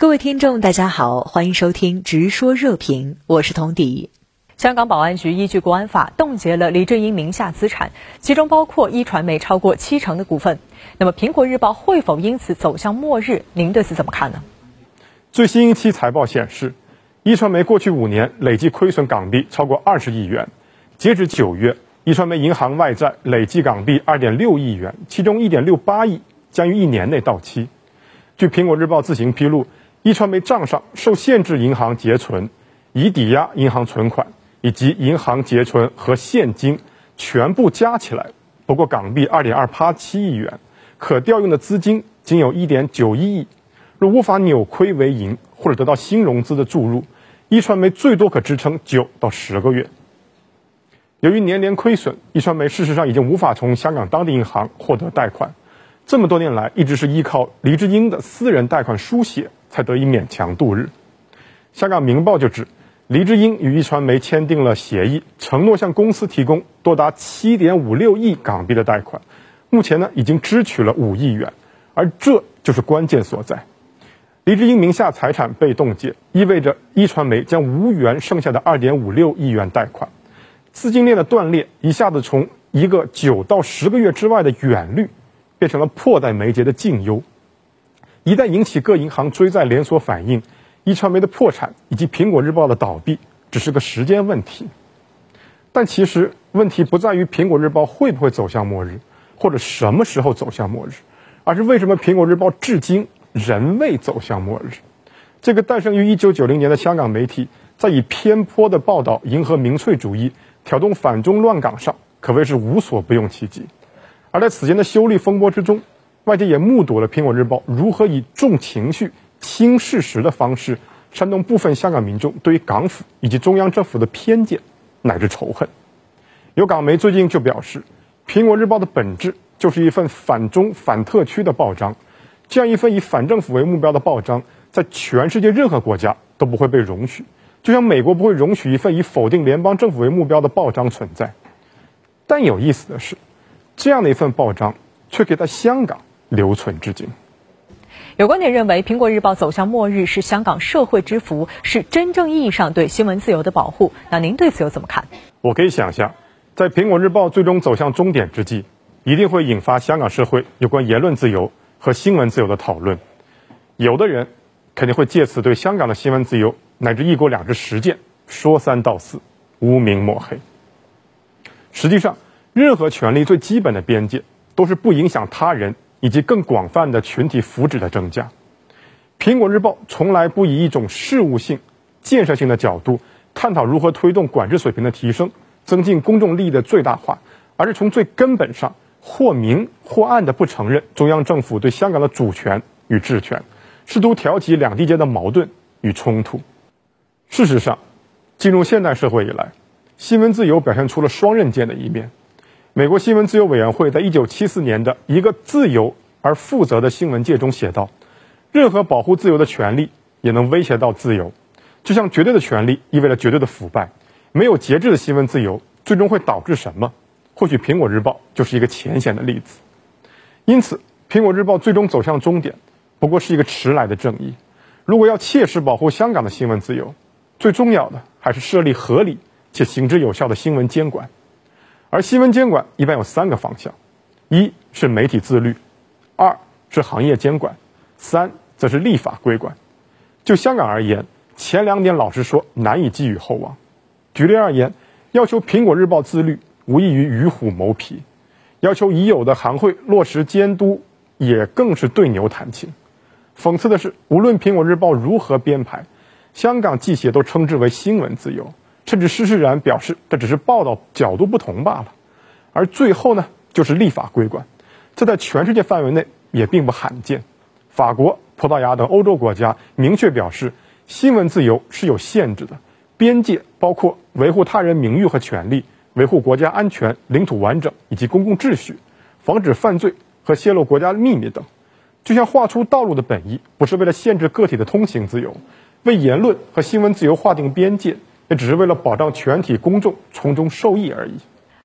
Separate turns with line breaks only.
各位听众，大家好，欢迎收听《直说热评》，我是童迪。香港保安局依据国安法冻结了黎智英名下资产，其中包括一传媒超过七成的股份。那么，《苹果日报》会否因此走向末日？您对此怎么看呢？
最新一期财报显示，一传媒过去五年累计亏损港币超过二十亿元。截止九月，一传媒银行外债累计港币二点六亿元，其中一点六八亿将于一年内到期。据《苹果日报》自行披露。一传媒账上受限制银行结存、已抵押银行存款以及银行结存和现金全部加起来，不过港币二点二八七亿元，可调用的资金仅有一点九一亿。若无法扭亏为盈或者得到新融资的注入，一传媒最多可支撑九到十个月。由于年年亏损，一传媒事实上已经无法从香港当地银行获得贷款。这么多年来，一直是依靠黎智英的私人贷款书写。才得以勉强度日。香港明报就指，黎智英与壹传媒签订了协议，承诺向公司提供多达七点五六亿港币的贷款，目前呢已经支取了五亿元，而这就是关键所在。黎智英名下财产被冻结，意味着壹传媒将无缘剩下的二点五六亿元贷款，资金链的断裂一下子从一个九到十个月之外的远虑，变成了迫在眉睫的近忧。一旦引起各银行追债连锁反应，一传媒的破产以及苹果日报的倒闭只是个时间问题。但其实问题不在于苹果日报会不会走向末日，或者什么时候走向末日，而是为什么苹果日报至今仍未走向末日。这个诞生于1990年的香港媒体，在以偏颇的报道迎合民粹主义、挑动反中乱港上，可谓是无所不用其极。而在此前的修例风波之中，外界也目睹了《苹果日报》如何以重情绪、轻事实的方式煽动部分香港民众对于港府以及中央政府的偏见乃至仇恨。有港媒最近就表示，《苹果日报》的本质就是一份反中反特区的报章，这样一份以反政府为目标的报章，在全世界任何国家都不会被容许，就像美国不会容许一份以否定联邦政府为目标的报章存在。但有意思的是，这样的一份报章却可以在香港。留存至今。
有观点认为，《苹果日报》走向末日是香港社会之福，是真正意义上对新闻自由的保护。那您对此又怎么看？
我可以想象，在《苹果日报》最终走向终点之际，一定会引发香港社会有关言论自由和新闻自由的讨论。有的人肯定会借此对香港的新闻自由乃至“一国两制”实践说三道四、污名抹黑。实际上，任何权利最基本的边界都是不影响他人。以及更广泛的群体福祉的增加，《苹果日报》从来不以一种事务性、建设性的角度探讨如何推动管制水平的提升、增进公众利益的最大化，而是从最根本上或明或暗的不承认中央政府对香港的主权与治权，试图挑起两地间的矛盾与冲突。事实上，进入现代社会以来，新闻自由表现出了双刃剑的一面。美国新闻自由委员会在一九七四年的一个自由而负责的新闻界中写道：“任何保护自由的权利也能威胁到自由，就像绝对的权利意味着绝对的腐败。没有节制的新闻自由最终会导致什么？或许《苹果日报》就是一个浅显的例子。因此，《苹果日报》最终走向终点，不过是一个迟来的正义。如果要切实保护香港的新闻自由，最重要的还是设立合理且行之有效的新闻监管。”而新闻监管一般有三个方向：一是媒体自律，二是行业监管，三则是立法规管。就香港而言，前两点老实说难以寄予厚望。举例而言，要求《苹果日报》自律，无异于与虎谋皮；要求已有的行会落实监督，也更是对牛弹琴。讽刺的是，无论《苹果日报》如何编排，香港记协都称之为新闻自由。甚至施施然表示，这只是报道角度不同罢了。而最后呢，就是立法规管，这在全世界范围内也并不罕见。法国、葡萄牙等欧洲国家明确表示，新闻自由是有限制的，边界包括维护他人名誉和权利，维护国家安全、领土完整以及公共秩序，防止犯罪和泄露国家秘密等。就像画出道路的本意，不是为了限制个体的通行自由，为言论和新闻自由划定边界。也只是为了保障全体公众从中受益而已。